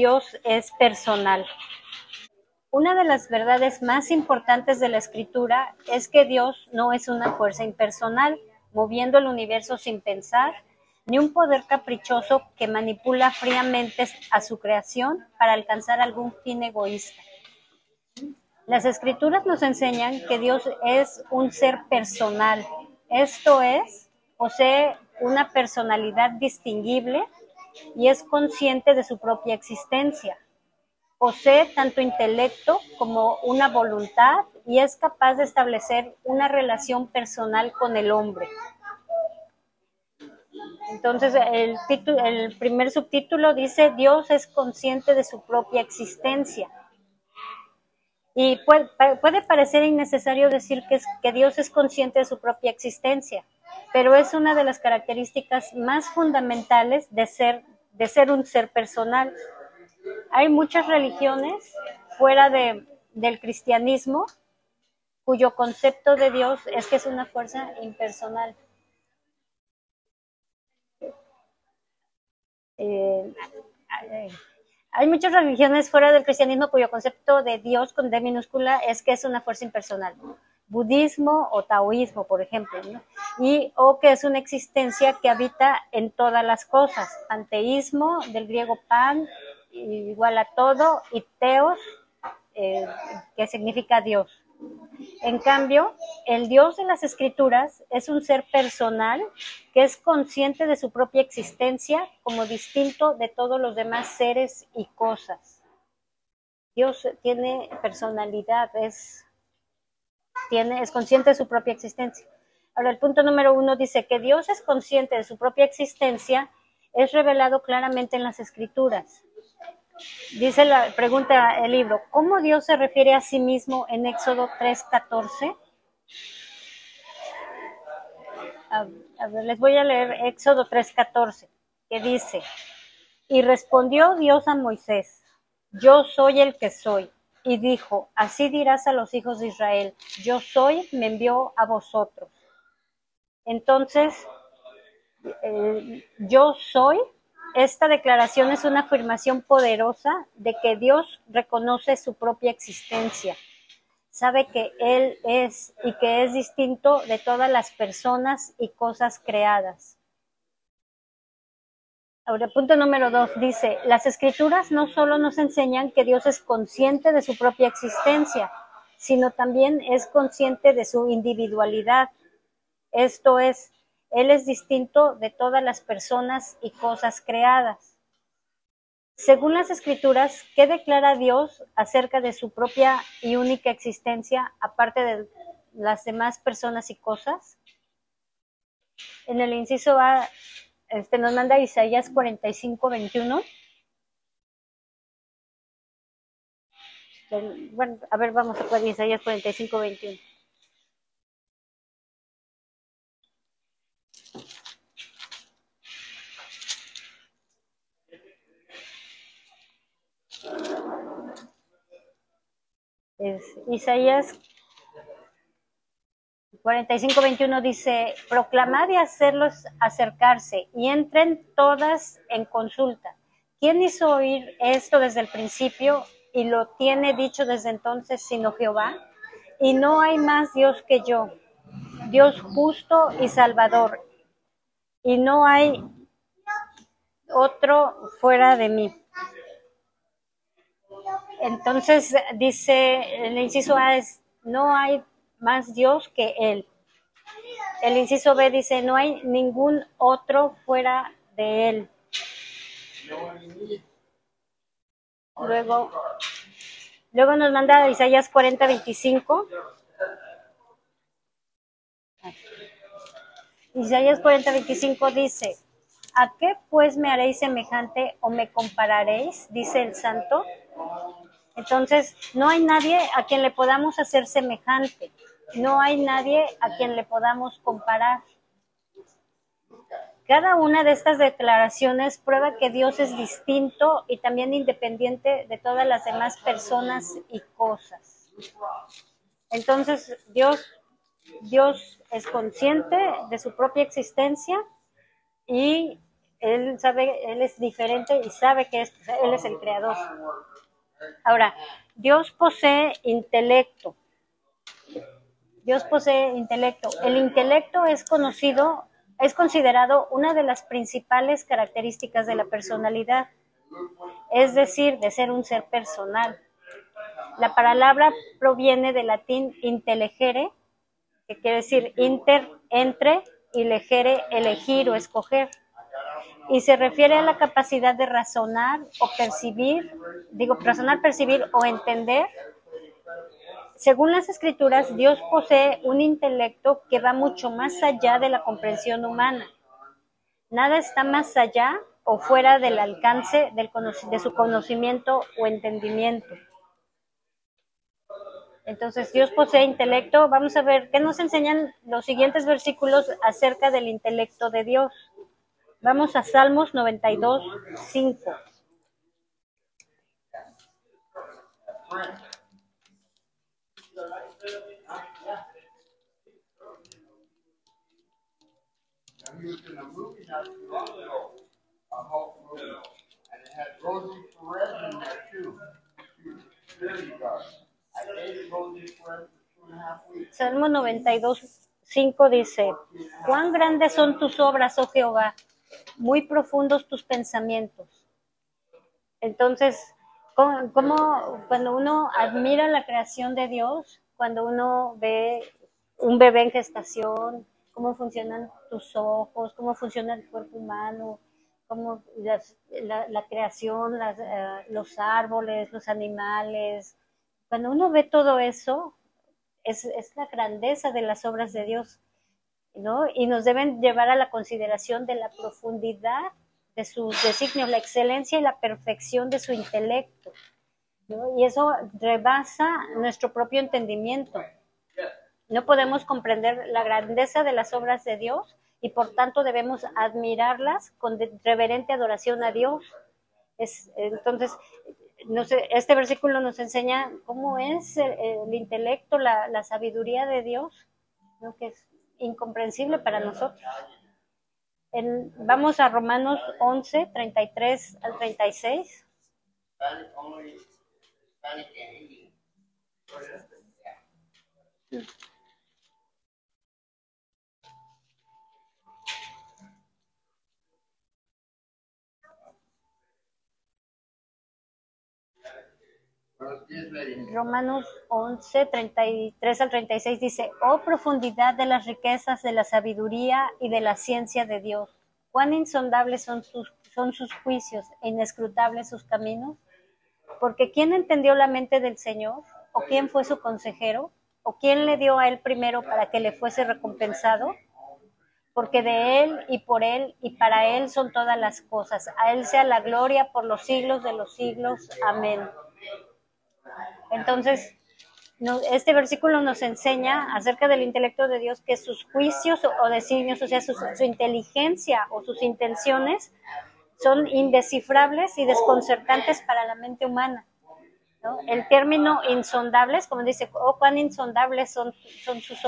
Dios es personal. Una de las verdades más importantes de la escritura es que Dios no es una fuerza impersonal, moviendo el universo sin pensar, ni un poder caprichoso que manipula fríamente a su creación para alcanzar algún fin egoísta. Las escrituras nos enseñan que Dios es un ser personal, esto es, posee una personalidad distinguible y es consciente de su propia existencia. Posee tanto intelecto como una voluntad y es capaz de establecer una relación personal con el hombre. Entonces, el, el primer subtítulo dice, Dios es consciente de su propia existencia. Y puede, parecer innecesario decir que Dios es consciente de su propia existencia, pero es una de las características más fundamentales de ser, de ser un ser personal. Hay muchas religiones fuera de, del cristianismo cuyo concepto de Dios es que es una fuerza impersonal. Eh, hay muchas religiones fuera del cristianismo cuyo concepto de Dios con D minúscula es que es una fuerza impersonal. Budismo o taoísmo, por ejemplo, y o que es una existencia que habita en todas las cosas. Panteísmo, del griego pan, igual a todo, y teos, eh, que significa Dios. En cambio, el Dios de las Escrituras es un ser personal que es consciente de su propia existencia como distinto de todos los demás seres y cosas. Dios tiene personalidad, es, es consciente de su propia existencia. Ahora, el punto número uno dice que Dios es consciente de su propia existencia, es revelado claramente en las Escrituras. Dice la pregunta el libro, ¿cómo Dios se refiere a sí mismo en Éxodo 3:14? A, a ver, les voy a leer Éxodo 3:14, que dice, y respondió Dios a Moisés, yo soy el que soy. Y dijo, así dirás a los hijos de Israel, yo soy, me envió a vosotros. Entonces, eh, yo soy esta declaración es una afirmación poderosa de que Dios reconoce su propia existencia, sabe que Él es y que es distinto de todas las personas y cosas creadas. Punto número dos dice, las escrituras no solo nos enseñan que Dios es consciente de su propia existencia, sino también es consciente de su individualidad. Esto es, él es distinto de todas las personas y cosas creadas. Según las escrituras, ¿qué declara Dios acerca de su propia y única existencia aparte de las demás personas y cosas? En el inciso A, este, nos manda Isaías 45, 21. Bueno, a ver, vamos a Isaías 45, 21. Es Isaías 45-21 dice, proclamad y hacerlos acercarse y entren todas en consulta. ¿Quién hizo oír esto desde el principio y lo tiene dicho desde entonces sino Jehová? Y no hay más Dios que yo, Dios justo y salvador, y no hay otro fuera de mí. Entonces dice, el inciso A es, no hay más Dios que Él. El inciso B dice, no hay ningún otro fuera de Él. Luego, luego nos manda Isaías 40, 25. Isaías 40, 25 dice, ¿a qué pues me haréis semejante o me compararéis? Dice el santo. Entonces, no hay nadie a quien le podamos hacer semejante, no hay nadie a quien le podamos comparar. Cada una de estas declaraciones prueba que Dios es distinto y también independiente de todas las demás personas y cosas. Entonces, Dios, Dios es consciente de su propia existencia y Él sabe, Él es diferente y sabe que Él es el creador. Ahora, Dios posee intelecto. Dios posee intelecto. El intelecto es conocido, es considerado una de las principales características de la personalidad, es decir, de ser un ser personal. La palabra proviene del latín intellegere, que quiere decir inter, entre, y legere, elegir o escoger y se refiere a la capacidad de razonar o percibir, digo, razonar, percibir o entender. Según las escrituras, Dios posee un intelecto que va mucho más allá de la comprensión humana. Nada está más allá o fuera del alcance de su conocimiento o entendimiento. Entonces, Dios posee intelecto. Vamos a ver qué nos enseñan los siguientes versículos acerca del intelecto de Dios. Vamos a Salmos 92, 5. Salmo 92, 5 dice, cuán grandes son tus obras, oh Jehová, muy profundos tus pensamientos. Entonces, como cuando uno admira la creación de Dios, cuando uno ve un bebé en gestación, cómo funcionan tus ojos, cómo funciona el cuerpo humano, cómo la, creación, eh, los árboles, los animales. Cuando uno ve todo eso, es, es la grandeza de las obras de Dios. Y nos deben llevar a la consideración de la profundidad de sus designios, la excelencia y la perfección de su intelecto. Y eso rebasa nuestro propio entendimiento. No podemos comprender la grandeza de las obras de Dios y por tanto debemos admirarlas con reverente adoración a Dios. Es, entonces, no sé, este versículo nos enseña cómo es el, intelecto, la, sabiduría de Dios, ¿no? que es incomprensible para nosotros. Vamos a Romanos 11, 33 al 36. Romanos 11, 33 al 36 dice, oh profundidad de las riquezas de la sabiduría y de la ciencia de Dios, cuán insondables son sus, son sus juicios e inescrutables sus caminos, porque ¿quién entendió la mente del Señor? ¿O quién fue su consejero? ¿O quién le dio a él primero para que le fuese recompensado? Porque de él y por él y para él son todas las cosas. A él sea la gloria por los siglos de los siglos. Amén. Entonces, este versículo nos enseña acerca del intelecto de Dios que sus juicios o, designios, o sea, su, inteligencia o sus intenciones son indescifrables y desconcertantes para la mente humana. El término insondables, como dice, oh, cuán insondables son, son sus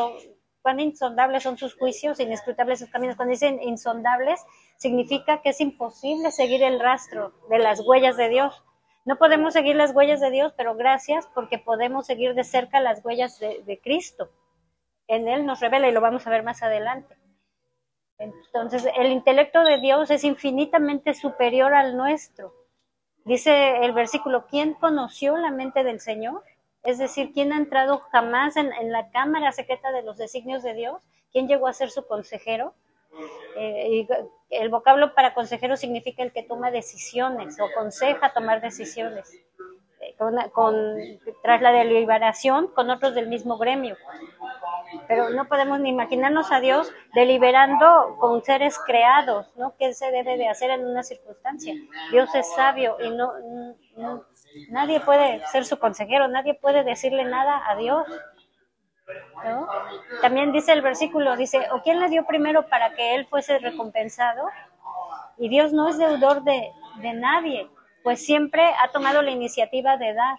cuán insondables son sus juicios, inescrutables sus caminos. Cuando dicen insondables, significa que es imposible seguir el rastro de las huellas de Dios. No podemos seguir las huellas de Dios, pero gracias porque podemos seguir de cerca las huellas de, Cristo. En Él nos revela y lo vamos a ver más adelante. Entonces, el intelecto de Dios es infinitamente superior al nuestro. Dice el versículo, ¿quién conoció la mente del Señor? Es decir, ¿quién ha entrado jamás en, en la cámara secreta de los designios de Dios? ¿Quién llegó a ser su consejero? Eh, el vocablo para consejero significa el que toma decisiones o aconseja tomar decisiones. Eh, tras la deliberación con otros del mismo gremio. Pero no podemos ni imaginarnos a Dios deliberando con seres creados, ¿no? ¿Qué se debe de hacer en una circunstancia? Dios es sabio y no nadie puede ser su consejero, nadie puede decirle nada a Dios. También dice el versículo, dice, ¿o quién le dio primero para que él fuese recompensado? Y Dios no es deudor de, de nadie, pues siempre ha tomado la iniciativa de dar.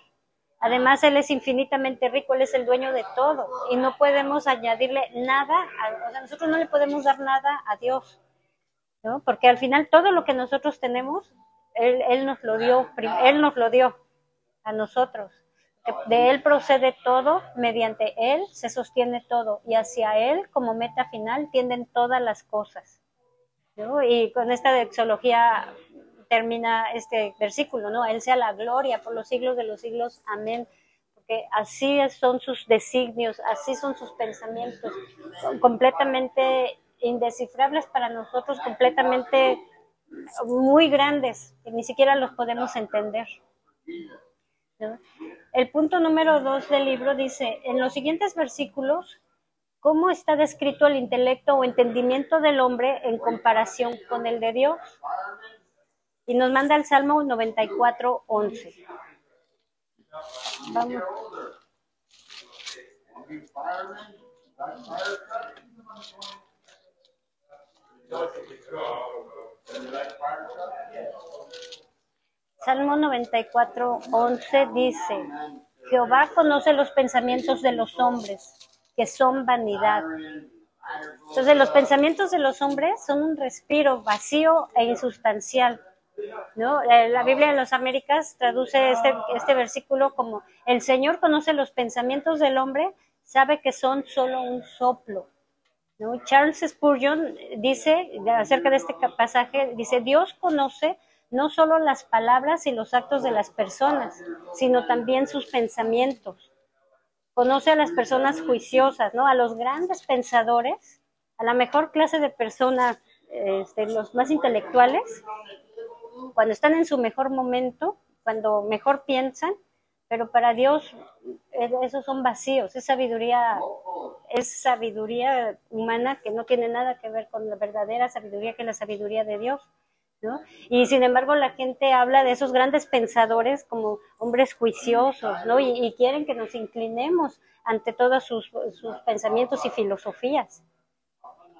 Además, Él es infinitamente rico, Él es el dueño de todo y no podemos añadirle nada, a, o sea, nosotros no le podemos dar nada a Dios. ¿no? Porque al final todo lo que nosotros tenemos, Él, él nos lo dio, Él nos lo dio a nosotros. De Él procede todo, mediante Él se sostiene todo y hacia Él como meta final tienden todas las cosas. Y con esta exología termina este versículo, ¿no? Él sea la gloria por los siglos de los siglos. Amén. Porque así son sus designios, así son sus pensamientos, completamente indescifrables para nosotros, completamente muy grandes, que ni siquiera los podemos entender. El punto número dos del libro dice, en los siguientes versículos, ¿cómo está descrito el intelecto o entendimiento del hombre en comparación con el de Dios? Y nos manda el Salmo 94, 11. Vamos. Salmo 94, 11 dice, Jehová conoce los pensamientos de los hombres, que son vanidad. Entonces los pensamientos de los hombres son un respiro vacío e insustancial. ¿no? La Biblia de las Américas traduce este, este versículo como, el Señor conoce los pensamientos del hombre, sabe que son solo un soplo. Charles Spurgeon dice acerca de este pasaje, dice, Dios conoce no solo las palabras y los actos de las personas, sino también sus pensamientos. Conoce a las personas juiciosas, ¿no? A los grandes pensadores, a la mejor clase de personas, este, los más intelectuales, cuando están en su mejor momento, cuando mejor piensan, pero para Dios eh, esos son vacíos, es sabiduría, es sabiduría humana que no tiene nada que ver con la verdadera sabiduría que es la sabiduría de Dios. Y sin embargo la gente habla de esos grandes pensadores como hombres juiciosos, ¿no? Y, quieren que nos inclinemos ante todos sus, pensamientos y filosofías.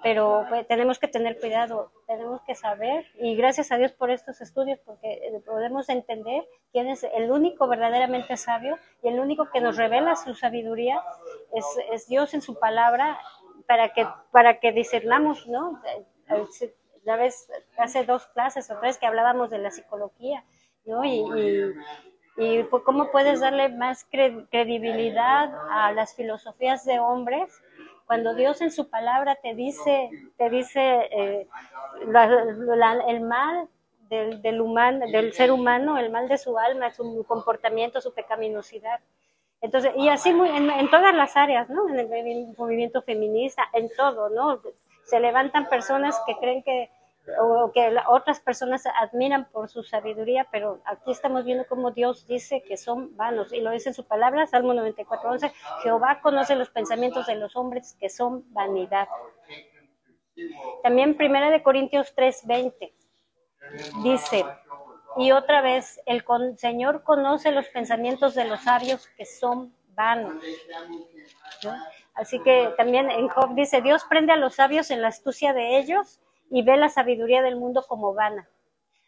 Pero pues, tenemos que tener cuidado, tenemos que saber, y gracias a Dios por estos estudios, porque eh, podemos entender quién es el único verdaderamente sabio y el único que nos revela su sabiduría es, es Dios en su palabra para que, para que discernamos, ¿no? Ya ves, hace dos clases o tres que hablábamos de la psicología, ¿no? Y, y, cómo puedes darle más credibilidad a las filosofías de hombres cuando Dios en su palabra te dice, te dice eh, el mal del, del, humano, del ser humano, el mal de su alma, su comportamiento, su pecaminosidad. Entonces, y así muy, en, todas las áreas, ¿no? En el movimiento feminista, en todo, ¿no? se levantan personas que creen que o que otras personas admiran por su sabiduría, pero aquí estamos viendo cómo Dios dice que son vanos, y lo dice en su palabra, Salmo 94, Jehová conoce los pensamientos de los hombres que son vanidad. También Primera de Corintios 3:20 dice, y otra vez, el Señor conoce los pensamientos de los sabios que son vanos. Así que también en Job dice, Dios prende a los sabios en la astucia de ellos y ve la sabiduría del mundo como vana.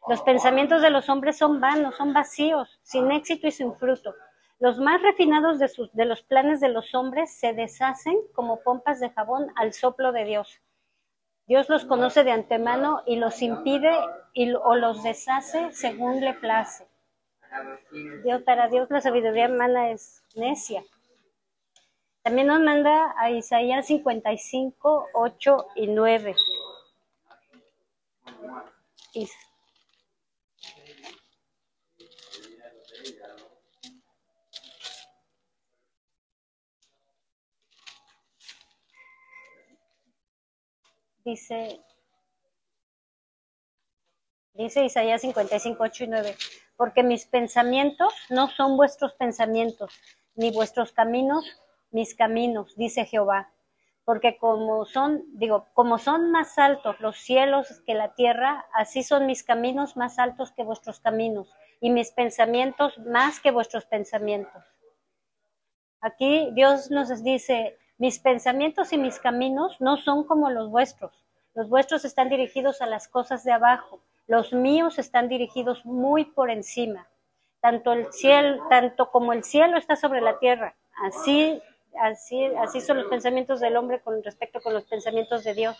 Los pensamientos de los hombres son vanos, son vacíos, sin éxito y sin fruto. Los más refinados de, sus, de los planes de los hombres se deshacen como pompas de jabón al soplo de Dios. Dios los conoce de antemano y los impide y, o los deshace según le place. Dios, para Dios la sabiduría humana es necia. También nos manda a Isaías 55, 8 y 9. Dice, dice Isaías 55, 8 y 9, porque mis pensamientos no son vuestros pensamientos, ni vuestros caminos mis caminos, dice Jehová, porque como son, digo, como son más altos los cielos que la tierra, así son mis caminos más altos que vuestros caminos, y mis pensamientos más que vuestros pensamientos. Aquí Dios nos dice, mis pensamientos y mis caminos no son como los vuestros. Los vuestros están dirigidos a las cosas de abajo, los míos están dirigidos muy por encima. Tanto el cielo, tanto como el cielo está sobre la tierra, así así, así son los pensamientos del hombre con respecto con los pensamientos de Dios.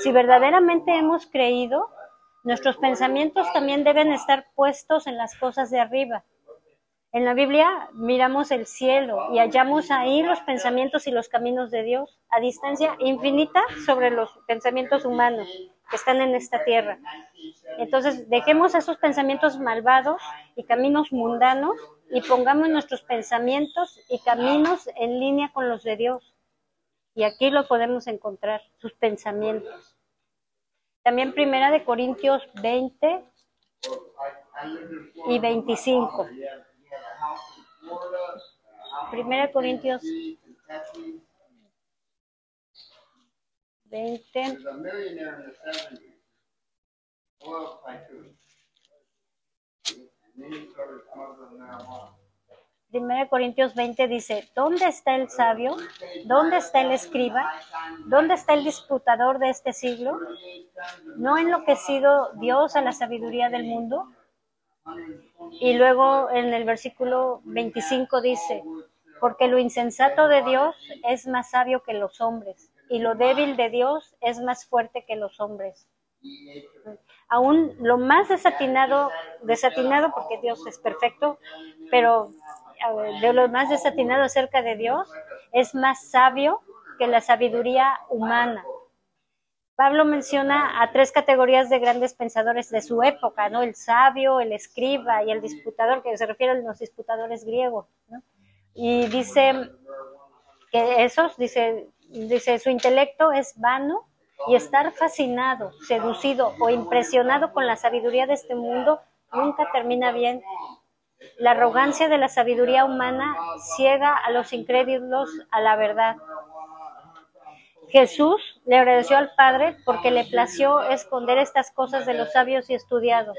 Si verdaderamente hemos creído, nuestros pensamientos también deben estar puestos en las cosas de arriba. En la Biblia miramos el cielo y hallamos ahí los pensamientos y los caminos de Dios a distancia infinita sobre los pensamientos humanos que están en esta tierra. Entonces, dejemos esos pensamientos malvados y caminos mundanos y pongamos nuestros pensamientos y caminos en línea con los de Dios. Y aquí lo podemos encontrar, sus pensamientos. También Primera de Corintios 20 y 25. Primera de Corintios 20. Primera Corintios 20 dice, ¿dónde está el sabio? ¿Dónde está el escriba? ¿Dónde está el disputador de este siglo? ¿No enloquecido Dios a la sabiduría del mundo? Y luego en el versículo 25 dice, porque lo insensato de Dios es más sabio que los hombres, y lo débil de Dios es más fuerte que los hombres. Aún lo más desatinado, desatinado porque Dios es perfecto, pero de lo más desatinado acerca de Dios es más sabio que la sabiduría humana. Pablo menciona a tres categorías de grandes pensadores de su época, ¿no? El sabio, el escriba y el disputador, que se refiere a los disputadores griegos, ¿no? Y dice que esos, dice, dice, su intelecto es vano y estar fascinado, seducido o impresionado con la sabiduría de este mundo nunca termina bien. La arrogancia de la sabiduría humana ciega a los incrédulos a la verdad. Jesús le agradeció al Padre porque le plació esconder estas cosas de los sabios y estudiados,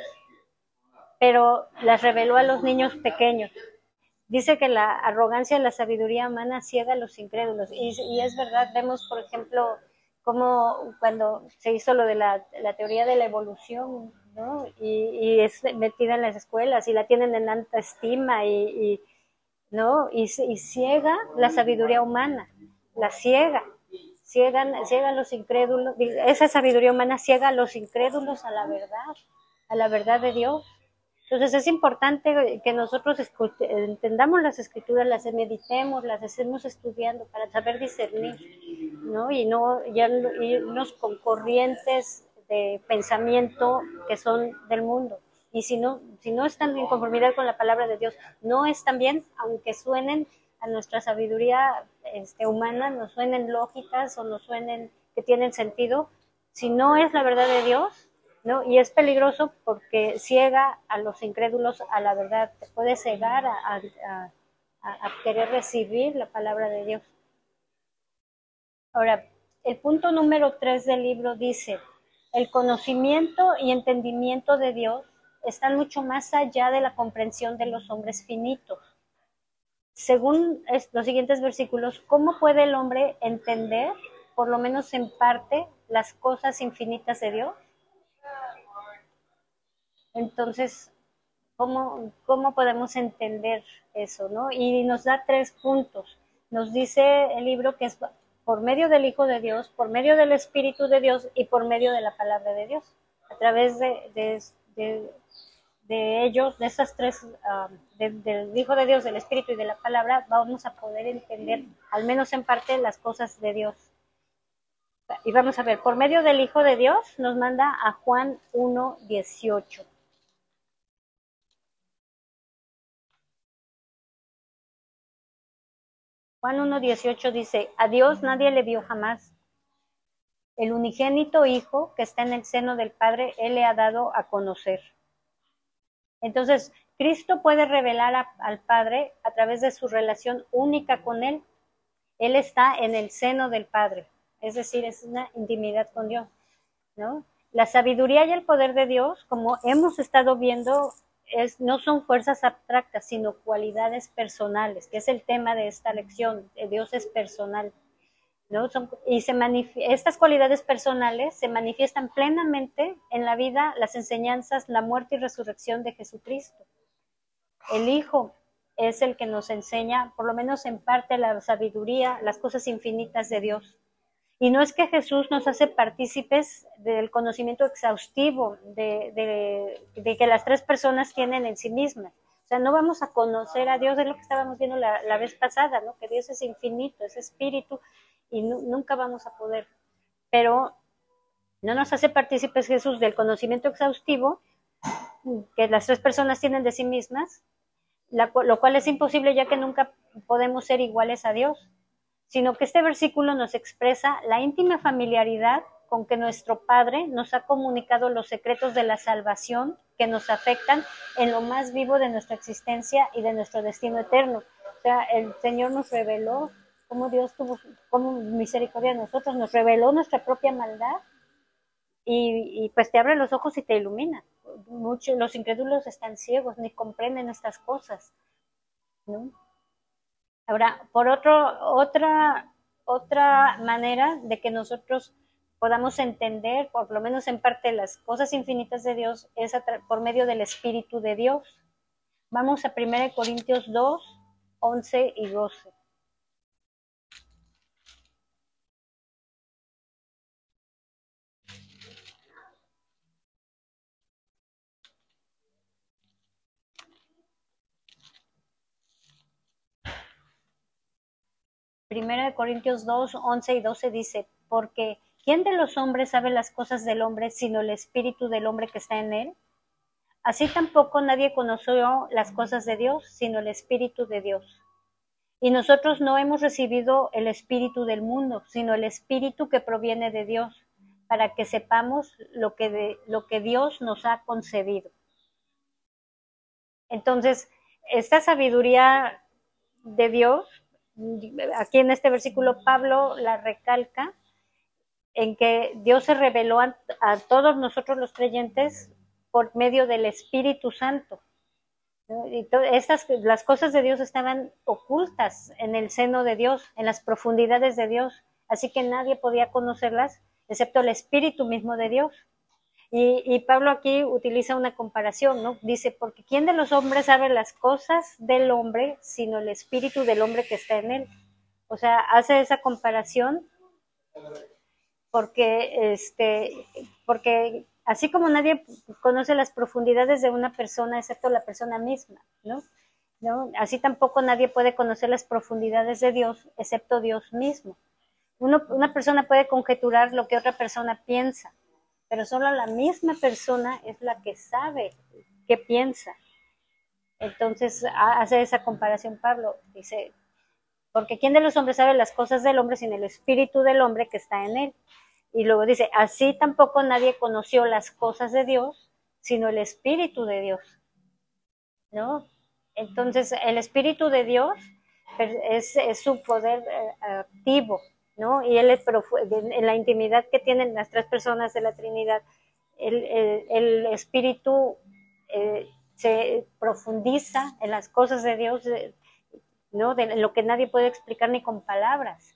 pero las reveló a los niños pequeños. Dice que la arrogancia de la sabiduría humana ciega a los incrédulos. Y, es verdad, vemos, por ejemplo, cómo cuando se hizo lo de la, teoría de la evolución, ¿no? Y, es metida en las escuelas y la tienen en alta estima y, ¿no? Y, y ciega la sabiduría humana, la ciega ciegan, ciegan los incrédulos, esa sabiduría humana ciega a los incrédulos a la verdad, a la verdad de Dios. Entonces es importante que nosotros entendamos las escrituras, las meditemos, las estemos estudiando para saber discernir, ¿no? Y no ya irnos con corrientes de pensamiento que son del mundo. Y si no, si no están en conformidad con la palabra de Dios, no están bien, aunque suenen a nuestra sabiduría este, humana, nos suenen lógicas o nos suenen que tienen sentido, si no es la verdad de Dios, ¿no? Y es peligroso porque ciega a los incrédulos a la verdad, te puede cegar a, a querer recibir la palabra de Dios. Ahora, el punto número tres del libro dice, el conocimiento y entendimiento de Dios están mucho más allá de la comprensión de los hombres finitos según los siguientes versículos, ¿cómo puede el hombre entender, por lo menos en parte, las cosas infinitas de Dios? Entonces, ¿cómo, cómo podemos entender eso? ¿no? Y nos da tres puntos. Nos dice el libro que es por medio del Hijo de Dios, por medio del Espíritu de Dios y por medio de la palabra de Dios. A través de, de de ellos, de esas tres, ah, del Hijo de Dios, del Espíritu y de la palabra, vamos a poder entender, al menos en parte, las cosas de Dios. Y vamos a ver, por medio del Hijo de Dios nos manda a Juan 1, Juan 1, 18 dice, a Dios nadie le vio jamás. El unigénito Hijo que está en el seno del Padre, Él le ha dado a conocer. Entonces, Cristo puede revelar al Padre a través de su relación única con Él. Él está en el seno del Padre, es decir, es una intimidad con Dios, ¿no? La sabiduría y el poder de Dios, como hemos estado viendo, no son fuerzas abstractas, sino cualidades personales, que es el tema de esta lección. Dios es personal. y se estas cualidades personales se manifiestan plenamente en la vida, las enseñanzas, la muerte y resurrección de Jesucristo. El Hijo es el que nos enseña, por lo menos en parte, la sabiduría, las cosas infinitas de Dios. Y no es que Jesús nos hace partícipes del conocimiento exhaustivo de, que las tres personas tienen en sí mismas. O sea, no vamos a conocer a Dios, es lo que estábamos viendo la, vez pasada, ¿no? Que Dios es infinito, es espíritu, y nunca vamos a poder. Pero no nos hace partícipes Jesús del conocimiento exhaustivo que las tres personas tienen de sí mismas, lo cual es imposible ya que nunca podemos ser iguales a Dios sino que este versículo nos expresa la íntima familiaridad con que nuestro Padre nos ha comunicado los secretos de la salvación que nos afectan en lo más vivo de nuestra existencia y de nuestro destino eterno. O sea, el Señor nos reveló cómo Dios tuvo como misericordia de nosotros, nos reveló nuestra propia maldad y, y, pues te abre los ojos y te ilumina. Muchos, los incrédulos están ciegos, ni comprenden estas cosas. ¿no? Ahora, por otro, otra, otra manera de que nosotros podamos entender, por lo menos en parte, las cosas infinitas de Dios es por medio del Espíritu de Dios. Vamos a 1 Corintios 2, 11 y 12. Primera de Corintios 2, 11 y 12 dice, porque ¿quién de los hombres sabe las cosas del hombre sino el espíritu del hombre que está en él? Así tampoco nadie conoció las cosas de Dios sino el espíritu de Dios. Y nosotros no hemos recibido el espíritu del mundo, sino el espíritu que proviene de Dios, para que sepamos lo que, lo que Dios nos ha concebido. Entonces, esta sabiduría de Dios aquí en este versículo Pablo la recalca en que Dios se reveló a, todos nosotros los creyentes por medio del Espíritu Santo. Y estas, las cosas de Dios estaban ocultas en el seno de Dios, en las profundidades de Dios, así que nadie podía conocerlas excepto el Espíritu mismo de Dios. Y, Pablo aquí utiliza una comparación, ¿no? Dice, porque ¿quién de los hombres sabe las cosas del hombre sino el espíritu del hombre que está en él? O sea, hace esa comparación porque, este, porque así como nadie conoce las profundidades de una persona excepto la persona misma, ¿no? ¿No? Así tampoco nadie puede conocer las profundidades de Dios excepto Dios mismo. una persona puede conjeturar lo que otra persona piensa, pero solo la misma persona es la que sabe qué piensa. Entonces hace esa comparación Pablo, dice, porque ¿quién de los hombres sabe las cosas del hombre sin el espíritu del hombre que está en él? Y luego dice, así tampoco nadie conoció las cosas de Dios, sino el espíritu de Dios. ¿No? Entonces el espíritu de Dios es, es su poder eh, activo, ¿no? Y él, en la intimidad que tienen las tres personas de la Trinidad, el, espíritu eh, se profundiza en las cosas de Dios, ¿no? De lo que nadie puede explicar ni con palabras.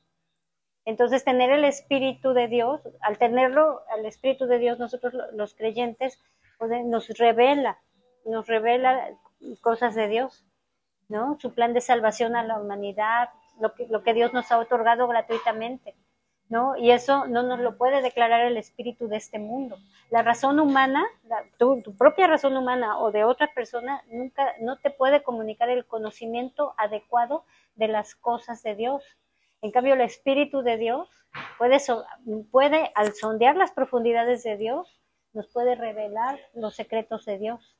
Entonces, tener el Espíritu de Dios, al tenerlo, al Espíritu de Dios, nosotros los creyentes, nos revela, nos revela cosas de Dios, ¿no? Su plan de salvación a la humanidad, lo que, Dios nos ha otorgado gratuitamente, ¿no? Y eso no nos lo puede declarar el espíritu de este mundo. La razón humana, tu, propia razón humana o de otra persona, nunca, no te puede comunicar el conocimiento adecuado de las cosas de Dios. En cambio, el espíritu de Dios puede, puede al sondear las profundidades de Dios, nos puede revelar los secretos de Dios.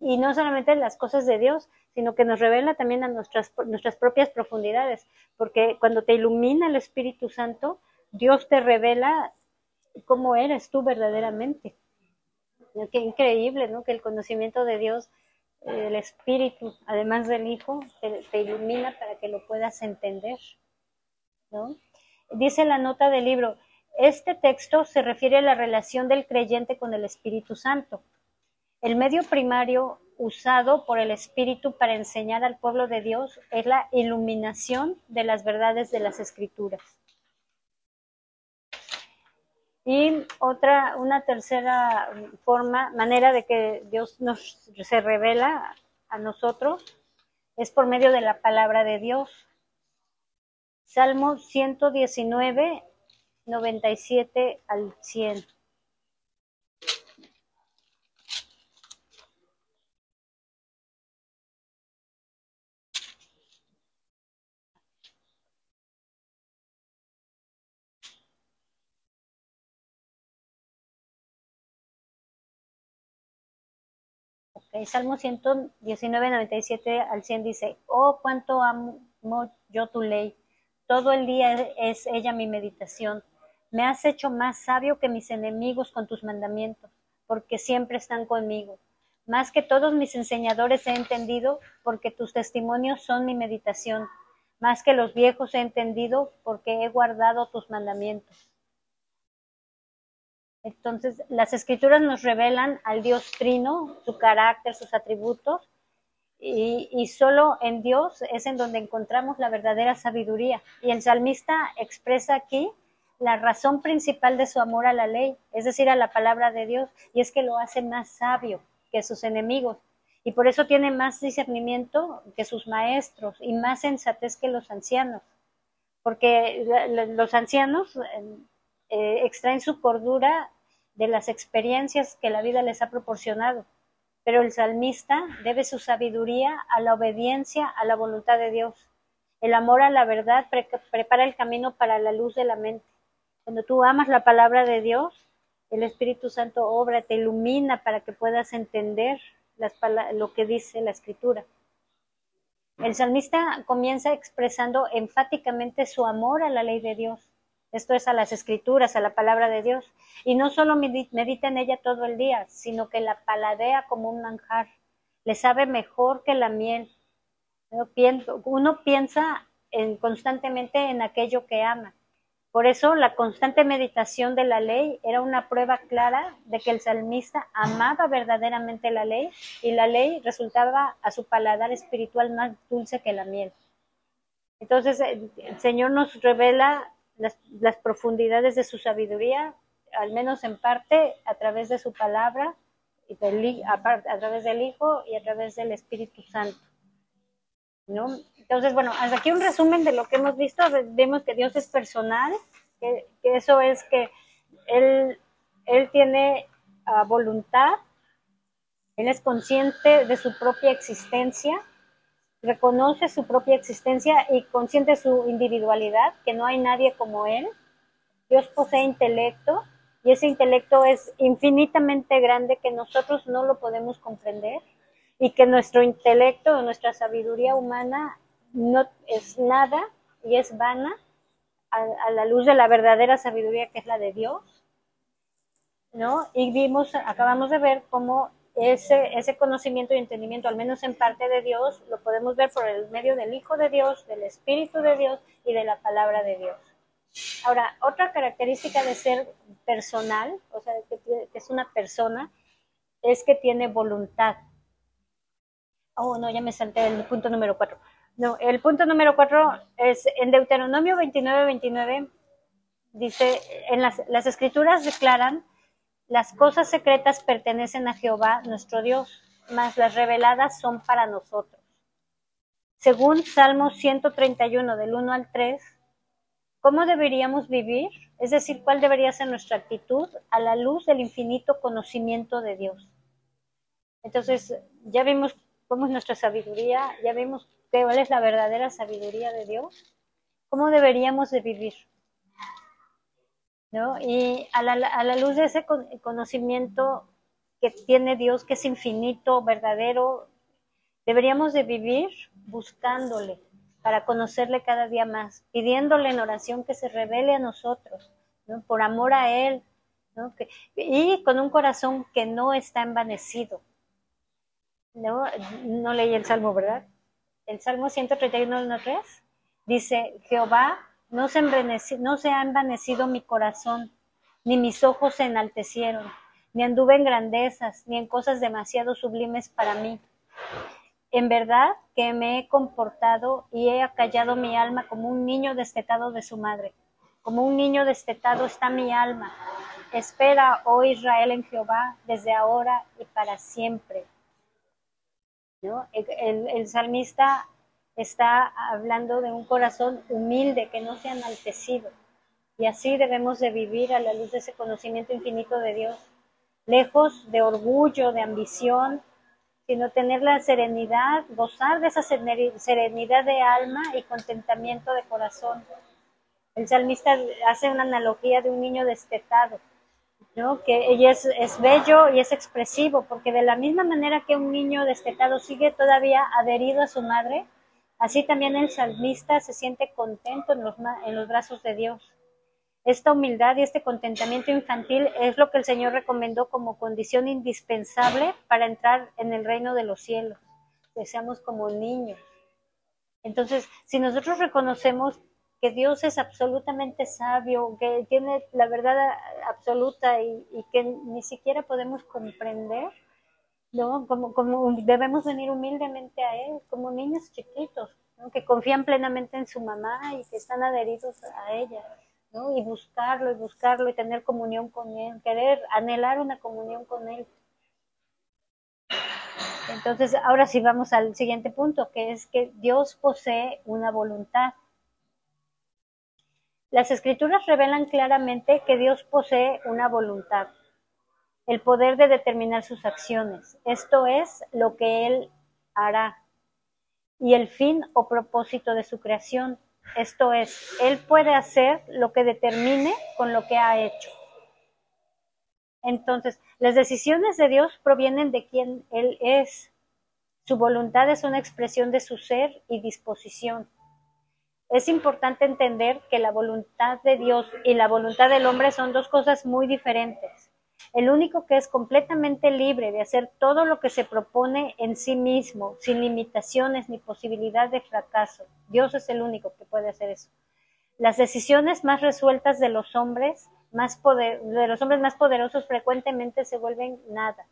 Y no solamente las cosas de Dios, sino que nos revela también a nuestras, nuestras propias profundidades, porque cuando te ilumina el Espíritu Santo, Dios te revela cómo eres tú verdaderamente. Qué increíble, ¿no? Que el conocimiento de Dios, el Espíritu, además del Hijo, te, ilumina para que lo puedas entender, ¿no? Dice la nota del libro, este texto se refiere a la relación del creyente con el Espíritu Santo. El medio primario usado por el Espíritu para enseñar al pueblo de Dios es la iluminación de las verdades de las Escrituras. Y otra, una tercera forma, manera de que Dios nos se revela a nosotros es por medio de la palabra de Dios. Salmo 119 97 al 100. Okay, Salmo 119, 97 al 100 dice, oh, cuánto amo yo tu ley, todo el día es ella mi meditación. Me has hecho más sabio que mis enemigos con tus mandamientos, porque siempre están conmigo. Más que todos mis enseñadores he entendido, porque tus testimonios son mi meditación. Más que los viejos he entendido, porque he guardado tus mandamientos. Entonces, las escrituras nos revelan al Dios Trino, su carácter, sus atributos, y, solo en Dios es en donde encontramos la verdadera sabiduría. Y el salmista expresa aquí la razón principal de su amor a la ley, es decir, a la palabra de Dios, y es que lo hace más sabio que sus enemigos. Y por eso tiene más discernimiento que sus maestros y más sensatez que los ancianos. Porque los ancianos eh, extraen su cordura de las experiencias que la vida les ha proporcionado. Pero el salmista debe su sabiduría a la obediencia a la voluntad de Dios. El amor a la verdad prepara el camino para la luz de la mente. Cuando tú amas la palabra de Dios, el Espíritu Santo obra, te ilumina para que puedas entender lo que dice la Escritura. El salmista comienza expresando enfáticamente su amor a la ley de Dios. Esto es a las escrituras, a la palabra de Dios. Y no solo medita en ella todo el día, sino que la paladea como un manjar. Le sabe mejor que la miel. Uno piensa en, constantemente en aquello que ama. Por eso la constante meditación de la ley era una prueba clara de que el salmista amaba verdaderamente la ley y la ley resultaba a su paladar espiritual más dulce que la miel. Entonces el Señor nos revela las, las profundidades de su sabiduría, al menos en parte, a través de su palabra, y del, a, a través del Hijo y a través del Espíritu Santo. ¿no? Entonces, bueno, hasta aquí un resumen de lo que hemos visto. Vemos que Dios es personal, que, eso es que Él, él tiene uh, voluntad, Él es consciente de su propia existencia, reconoce su propia existencia y consciente su individualidad, que no hay nadie como Él. Dios posee intelecto y ese intelecto es infinitamente grande que nosotros no lo podemos comprender y que nuestro intelecto, nuestra sabiduría humana no es nada y es vana a, la luz de la verdadera sabiduría que es la de Dios, ¿no? Y vimos, acabamos de ver cómo ese, ese conocimiento y entendimiento, al menos en parte de Dios, lo podemos ver por el medio del Hijo de Dios, del Espíritu de Dios y de la palabra de Dios. Ahora, otra característica de ser personal, o sea, que, que es una persona, es que tiene voluntad. Oh, no, ya me salté el punto número cuatro. No, el punto número cuatro es en Deuteronomio 29, 29, dice, en las, las escrituras declaran, las cosas secretas pertenecen a Jehová, nuestro Dios, mas las reveladas son para nosotros. Según Salmo 131, del 1 al 3, ¿cómo deberíamos vivir? Es decir, ¿cuál debería ser nuestra actitud a la luz del infinito conocimiento de Dios? Entonces, ya vimos cómo es nuestra sabiduría, ya vimos cuál es la verdadera sabiduría de Dios, cómo deberíamos de vivir. ¿No? Y a la, a la luz de ese conocimiento que tiene Dios, que es infinito, verdadero, deberíamos de vivir buscándole para conocerle cada día más, pidiéndole en oración que se revele a nosotros, ¿no? por amor a Él, ¿no? Que, y con un corazón que no está envanecido, no, no leí el Salmo, ¿verdad? El Salmo 131, 3 dice, Jehová, no se, no ha envanecido mi corazón, ni mis ojos se enaltecieron, ni anduve en grandezas, ni en cosas demasiado sublimes para mí. En verdad que me he comportado y he acallado mi alma como un niño destetado de su madre. Como un niño destetado está mi alma. Espera, oh Israel, en Jehová, desde ahora y para siempre. El, salmista está hablando de un corazón humilde que no se ha enaltecido, Y así debemos de vivir a la luz de ese conocimiento infinito de Dios, lejos de orgullo, de ambición, sino tener la serenidad, gozar de esa serenidad de alma y contentamiento de corazón. El salmista hace una analogía de un niño destetado, ¿no? que ella es, es, bello y es expresivo, porque de la misma manera que un niño destetado sigue todavía adherido a su madre, así también el salmista se siente contento en los, en los brazos de Dios. Esta humildad y este contentamiento infantil es lo que el Señor recomendó como condición indispensable para entrar en el reino de los cielos, que seamos como niños. Entonces, si nosotros reconocemos que Dios es absolutamente sabio, que tiene la verdad absoluta y, que ni siquiera podemos comprender, ¿no? Como, como debemos venir humildemente a Él, como niños chiquitos, que confían plenamente en su mamá y que están adheridos a ella. ¿no? Y buscarlo y buscarlo y tener comunión con Él, querer, anhelar una comunión con Él. Entonces, ahora sí vamos al siguiente punto, que es que Dios posee una voluntad. Las escrituras revelan claramente que Dios posee una voluntad, el poder de determinar sus acciones. Esto es lo que Él hará y el fin o propósito de su creación. Esto es, Él puede hacer lo que determine con lo que ha hecho. Entonces, las decisiones de Dios provienen de quien Él es. Su voluntad es una expresión de su ser y disposición. Es importante entender que la voluntad de Dios y la voluntad del hombre son dos cosas muy diferentes el único que es completamente libre de hacer todo lo que se propone en sí mismo, sin limitaciones ni posibilidad de fracaso. Dios es el único que puede hacer eso. Las decisiones más resueltas de los hombres, más de los hombres más poderosos frecuentemente se vuelven nada.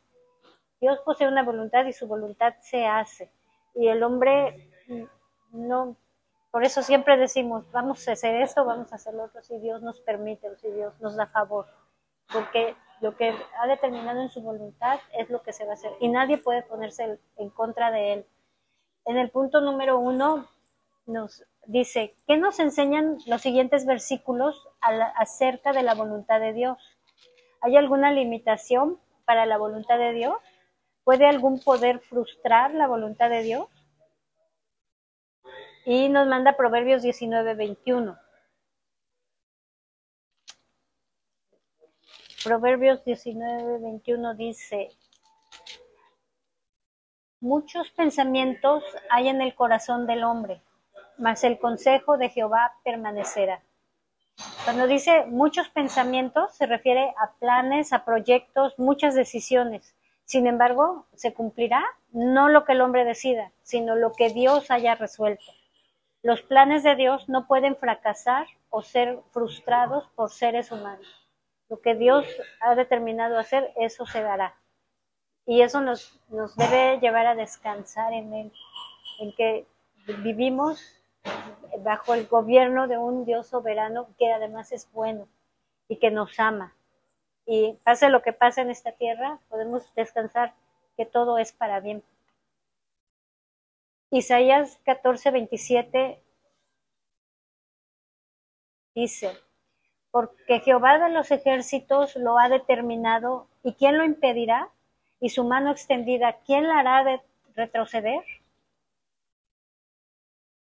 Dios posee una voluntad y su voluntad se hace. Y el hombre no, por eso siempre decimos, vamos a hacer esto, vamos a hacer lo otro, si Dios nos permite o si Dios nos da favor. Porque lo que ha determinado en su voluntad es lo que se va a hacer y nadie puede ponerse en contra de él. En el punto número uno nos dice, ¿qué nos enseñan los siguientes versículos acerca de la voluntad de Dios? ¿Hay alguna limitación para la voluntad de Dios? ¿Puede algún poder frustrar la voluntad de Dios? Y nos manda Proverbios 19, 21. Proverbios 19, 21 dice, muchos pensamientos hay en el corazón del hombre, mas el consejo de Jehová permanecerá. Cuando dice muchos pensamientos, se refiere a planes, a proyectos, muchas decisiones. Sin embargo, se cumplirá no lo que el hombre decida, sino lo que Dios haya resuelto. Los planes de Dios no pueden fracasar o ser frustrados por seres humanos lo que Dios ha determinado hacer, eso se dará. Y eso nos, debe llevar a descansar en Él, en que vivimos bajo el gobierno de un Dios soberano que además es bueno y que nos ama. Y pase lo que pase en esta tierra, podemos descansar que todo es para bien. Isaías 14, 27 dice, porque Jehová de los ejércitos lo ha determinado, ¿y quién lo impedirá? Y su mano extendida, ¿quién la hará de retroceder?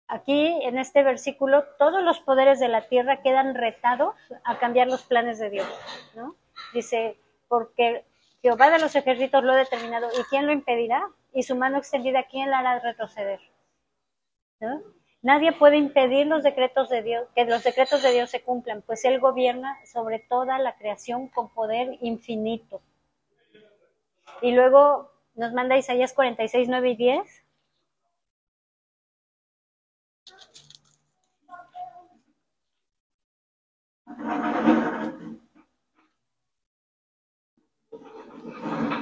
Aquí, en este versículo, todos los poderes de la tierra quedan retados a cambiar los planes de Dios, ¿no? Dice, porque Jehová de los ejércitos lo ha determinado, ¿y quién lo impedirá? Y su mano extendida, ¿quién la hará retroceder? ¿No? Nadie puede impedir los decretos de Dios, que los decretos de Dios se cumplan, pues Él gobierna sobre toda la creación con poder infinito. Y luego nos manda Isaías 46, 9 y 10.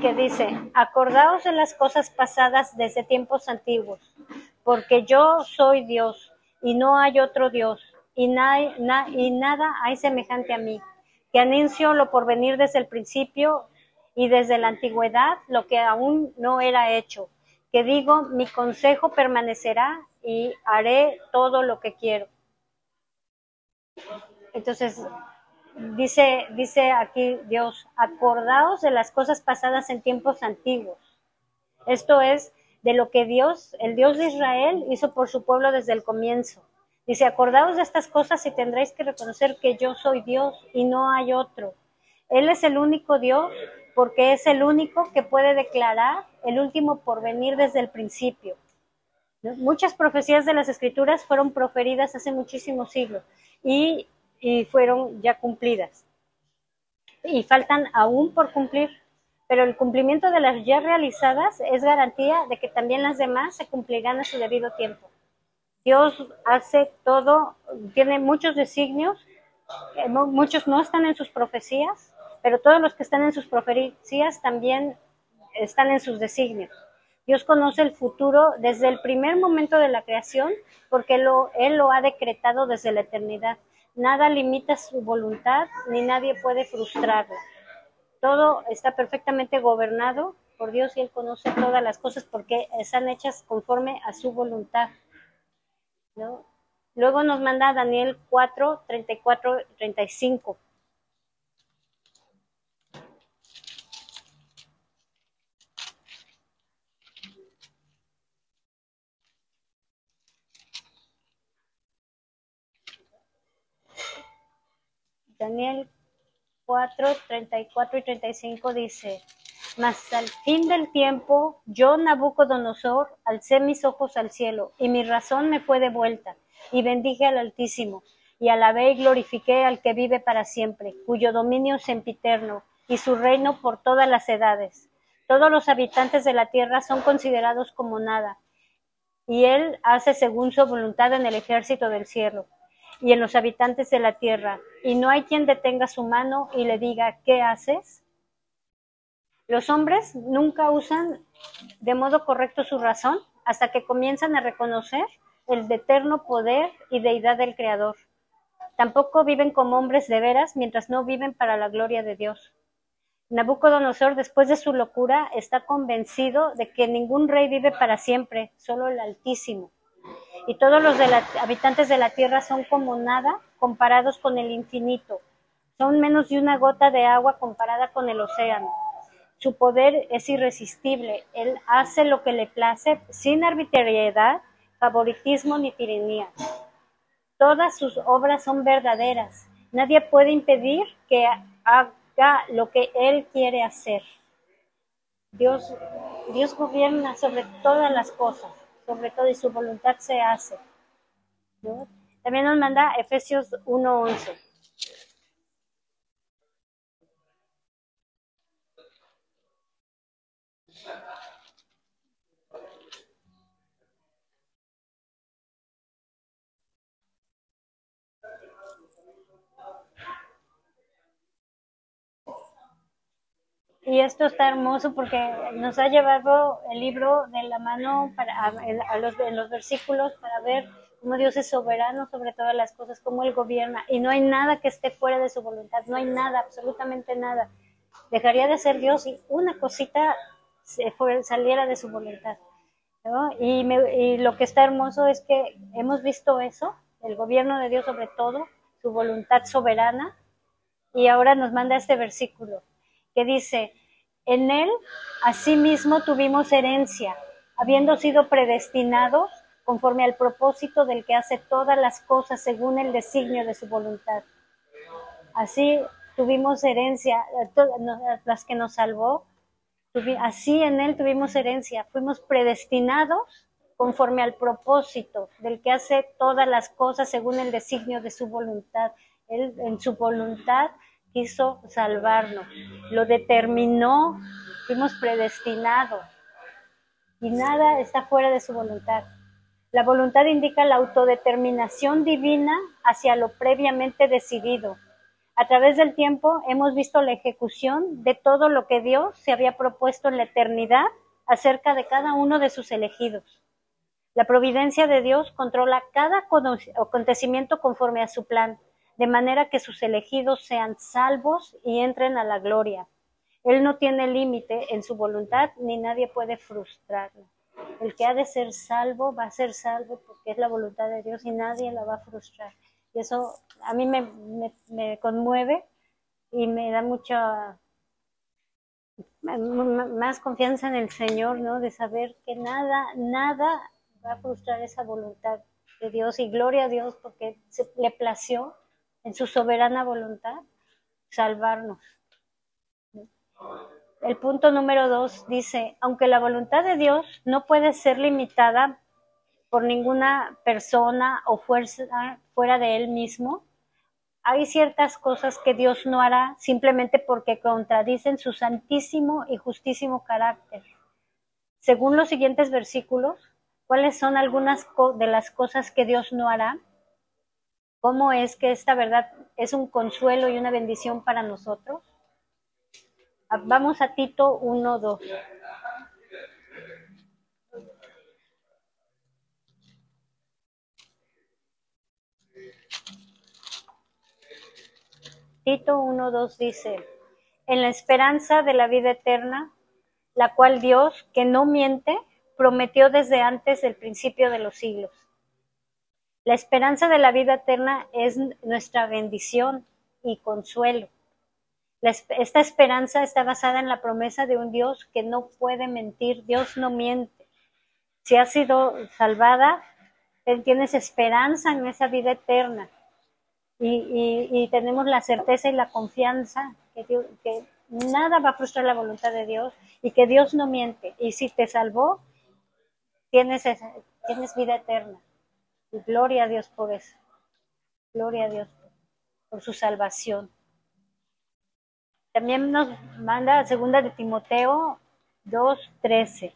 que dice, acordaos de las cosas pasadas desde tiempos antiguos, porque yo soy Dios y no hay otro Dios, y, nada hay semejante a mí, que anuncio lo por venir desde el principio y desde la antigüedad lo que aún no era hecho, que digo, mi consejo permanecerá y haré todo lo que quiero. Entonces, dice aquí Dios, acordaos de las cosas pasadas en tiempos antiguos. Esto es de lo que Dios, el Dios de Israel, hizo por su pueblo desde el comienzo. Dice, acordaos de estas cosas y tendréis que reconocer que yo soy Dios y no hay otro. Él es el único Dios porque es el único que puede declarar el último porvenir desde el principio. Muchas profecías de las escrituras fueron proferidas hace muchísimos siglos y, y fueron ya cumplidas. Y faltan aún por cumplir, pero el cumplimiento de las ya realizadas es garantía de que también las demás se cumplirán a su debido tiempo. Dios hace todo, tiene muchos designios, eh, muchos no están en sus profecías, pero todos los que están en sus profecías también están en sus designios. Dios conoce el futuro desde el primer momento de la creación porque lo, Él lo ha decretado desde la eternidad. Nada limita su voluntad ni nadie puede frustrarla. Todo está perfectamente gobernado por Dios y Él conoce todas las cosas porque están hechas conforme a su voluntad. Luego nos manda Daniel 4, 34, 35. Daniel 4, 34 y 35 dice, Mas al fin del tiempo, yo, Nabucodonosor, alcé mis ojos al cielo, y mi razón me fue devuelta, y bendije al Altísimo, y alabé y glorifiqué al que vive para siempre, cuyo dominio es sempiterno, y su reino por todas las edades. Todos los habitantes de la tierra son considerados como nada, y él hace según su voluntad en el ejército del cielo y en los habitantes de la tierra, y no hay quien detenga su mano y le diga, ¿qué haces? Los hombres nunca usan de modo correcto su razón hasta que comienzan a reconocer el eterno poder y deidad del Creador. Tampoco viven como hombres de veras mientras no viven para la gloria de Dios. Nabucodonosor, después de su locura, está convencido de que ningún rey vive para siempre, solo el Altísimo y todos los habitantes de la tierra son como nada comparados con el infinito. Son menos de una gota de agua comparada con el océano. Su poder es irresistible. Él hace lo que le place sin arbitrariedad, favoritismo ni tiranía. Todas sus obras son verdaderas. Nadie puede impedir que haga lo que él quiere hacer. Dios, Dios gobierna sobre todas las cosas sobre todo y su voluntad se hace. También nos manda Efesios 1.11. Y esto está hermoso porque nos ha llevado el libro de la mano para, a, los, en los versículos para ver cómo Dios es soberano sobre todas las cosas, cómo Él gobierna. Y no hay nada que esté fuera de su voluntad, no hay nada, absolutamente nada. Dejaría de ser Dios y una cosita se saliera de su voluntad. Y, y lo que está hermoso es que hemos visto eso, el gobierno de Dios sobre todo, su voluntad soberana, y ahora nos manda este versículo que dice, en él asimismo tuvimos herencia, habiendo sido predestinados conforme al propósito del que hace todas las cosas según el designio de su voluntad. Así tuvimos herencia, las que nos salvó, así en él tuvimos herencia, fuimos predestinados conforme al propósito del que hace todas las cosas según el designio de su voluntad. Él en su voluntad quiso salvarnos, lo determinó, fuimos predestinados y nada está fuera de su voluntad. La voluntad indica la autodeterminación divina hacia lo previamente decidido. A través del tiempo hemos visto la ejecución de todo lo que Dios se había propuesto en la eternidad acerca de cada uno de sus elegidos. La providencia de Dios controla cada acontecimiento conforme a su plan de manera que sus elegidos sean salvos y entren a la gloria. Él no tiene límite en su voluntad, ni nadie puede frustrarlo. El que ha de ser salvo va a ser salvo porque es la voluntad de Dios y nadie la va a frustrar. Y eso a mí me, me, conmueve y me da mucha más confianza en el Señor, ¿no? De saber que nada, nada va a frustrar esa voluntad de Dios y gloria a Dios porque se le plació en su soberana voluntad salvarnos. El punto número dos dice, aunque la voluntad de Dios no puede ser limitada por ninguna persona o fuerza fuera de él mismo, hay ciertas cosas que Dios no hará simplemente porque contradicen su santísimo y justísimo carácter. Según los siguientes versículos, ¿cuáles son algunas de las cosas que Dios no hará? ¿Cómo es que esta verdad es un consuelo y una bendición para nosotros? Ah, vamos a Tito 1.2. Tito 1.2 dice, en la esperanza de la vida eterna, la cual Dios, que no miente, prometió desde antes del principio de los siglos. La esperanza de la vida eterna es nuestra bendición y consuelo. esta esperanza está basada en la promesa de un Dios que no puede mentir, Dios no miente. Si has sido salvada, tienes esperanza en esa vida eterna y, tenemos la certeza y la confianza que, que nada va a frustrar la voluntad de Dios y que Dios no miente. Y si te salvó, tienes, tienes vida eterna. Gloria a Dios por eso. Gloria a Dios por su salvación. También nos manda segunda de Timoteo 2.13.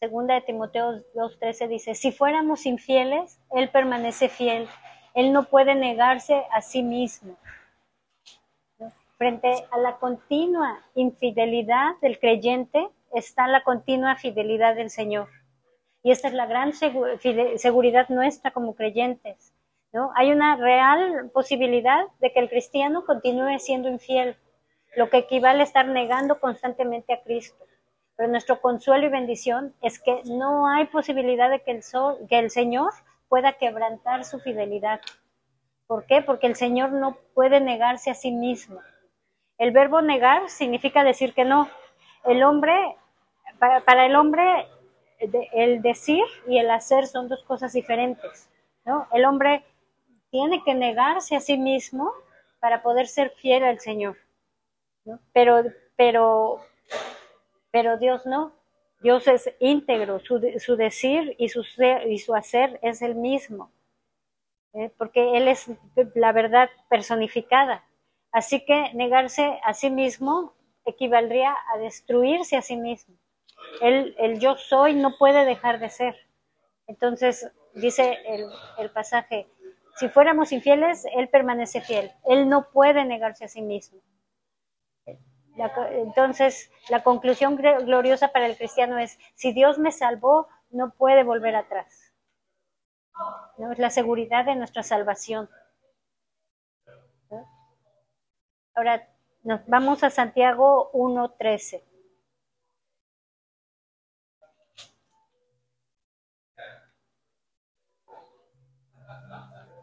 Segunda de Timoteo 2.13 dice, si fuéramos infieles, Él permanece fiel. Él no puede negarse a sí mismo. Frente a la continua infidelidad del creyente está la continua fidelidad del Señor. Y esta es la gran seguridad nuestra como creyentes. ¿no? Hay una real posibilidad de que el cristiano continúe siendo infiel, lo que equivale a estar negando constantemente a Cristo. Pero nuestro consuelo y bendición es que no hay posibilidad de que el, que el Señor pueda quebrantar su fidelidad. ¿Por qué? Porque el Señor no puede negarse a sí mismo. El verbo negar significa decir que no. El hombre, para, el hombre, el decir y el hacer son dos cosas diferentes. ¿no? El hombre tiene que negarse a sí mismo para poder ser fiel al Señor. Pero, pero pero Dios no. Dios es íntegro, su, su decir y su, y su hacer es el mismo, ¿eh? porque Él es la verdad personificada. Así que negarse a sí mismo equivaldría a destruirse a sí mismo. El, el yo soy no puede dejar de ser. Entonces, dice el, pasaje, si fuéramos infieles, Él permanece fiel. Él no puede negarse a sí mismo entonces, la conclusión gloriosa para el cristiano es, si Dios me salvó, no puede volver atrás. ¿No? Es la seguridad de nuestra salvación. Ahora, nos vamos a Santiago 1.13.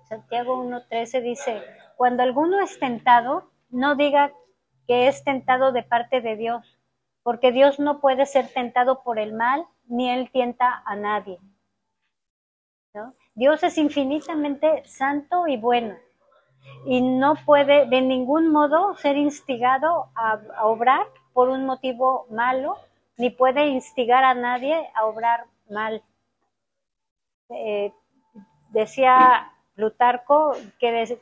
Santiago 1.13 dice, cuando alguno es tentado, no diga que es tentado de parte de Dios, porque Dios no puede ser tentado por el mal, ni Él tienta a nadie. Dios es infinitamente santo y bueno, y no puede de ningún modo ser instigado a, obrar por un motivo malo, ni puede instigar a nadie a obrar mal. Eh, decía Plutarco que,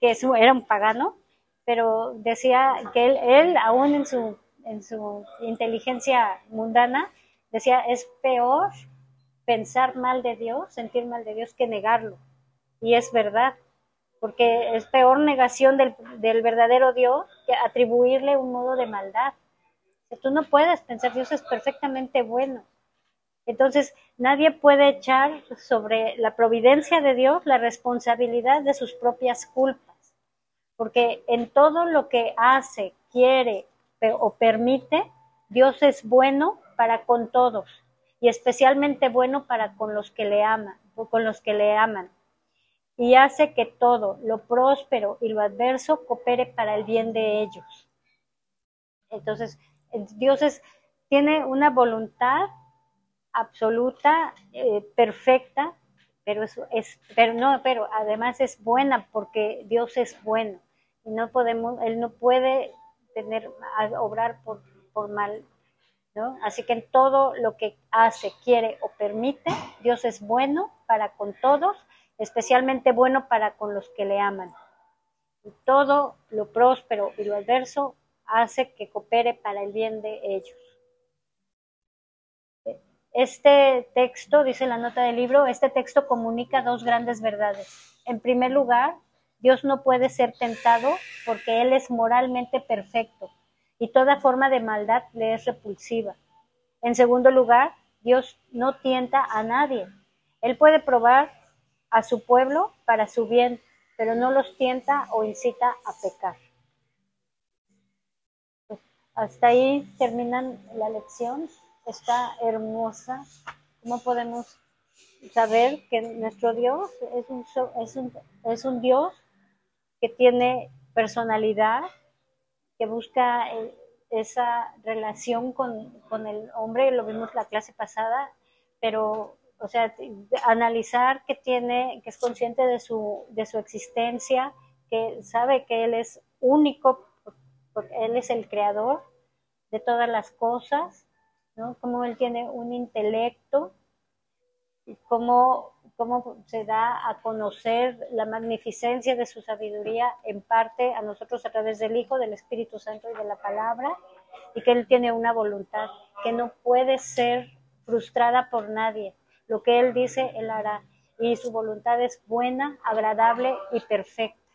que era un pagano, pero decía que él, él aún en su, en su inteligencia mundana, decía, es peor pensar mal de Dios, sentir mal de Dios, que negarlo. Y es verdad, porque es peor negación del, del verdadero Dios que atribuirle un modo de maldad. tú no puedes pensar, Dios es perfectamente bueno. Entonces, nadie puede echar sobre la providencia de Dios la responsabilidad de sus propias culpas porque en todo lo que hace, quiere o permite, Dios es bueno para con todos y especialmente bueno para con los que le aman, con los que le aman. Y hace que todo, lo próspero y lo adverso, coopere para el bien de ellos. Entonces, Dios es, tiene una voluntad absoluta, eh, perfecta, pero es, es, pero no, pero además es buena porque Dios es bueno y no podemos, él no puede tener obrar por, por mal, ¿no? Así que en todo lo que hace, quiere o permite, Dios es bueno para con todos, especialmente bueno para con los que le aman. Y todo lo próspero y lo adverso hace que coopere para el bien de ellos. Este texto, dice la nota del libro, este texto comunica dos grandes verdades. En primer lugar, Dios no puede ser tentado porque Él es moralmente perfecto y toda forma de maldad le es repulsiva. En segundo lugar, Dios no tienta a nadie. Él puede probar a su pueblo para su bien, pero no los tienta o incita a pecar. Hasta ahí terminan la lección. Está hermosa. ¿Cómo podemos saber que nuestro Dios es un, es un, es un Dios que tiene personalidad, que busca eh, esa relación con, con, el hombre, lo vimos la clase pasada, pero, o sea, analizar que tiene, que es consciente de su, de su existencia, que sabe que él es único porque Él es el creador de todas las cosas, ¿no? Cómo Él tiene un intelecto, y cómo, cómo se da a conocer la magnificencia de su sabiduría en parte a nosotros a través del Hijo, del Espíritu Santo y de la palabra, y que Él tiene una voluntad que no puede ser frustrada por nadie. Lo que Él dice, Él hará. Y su voluntad es buena, agradable y perfecta.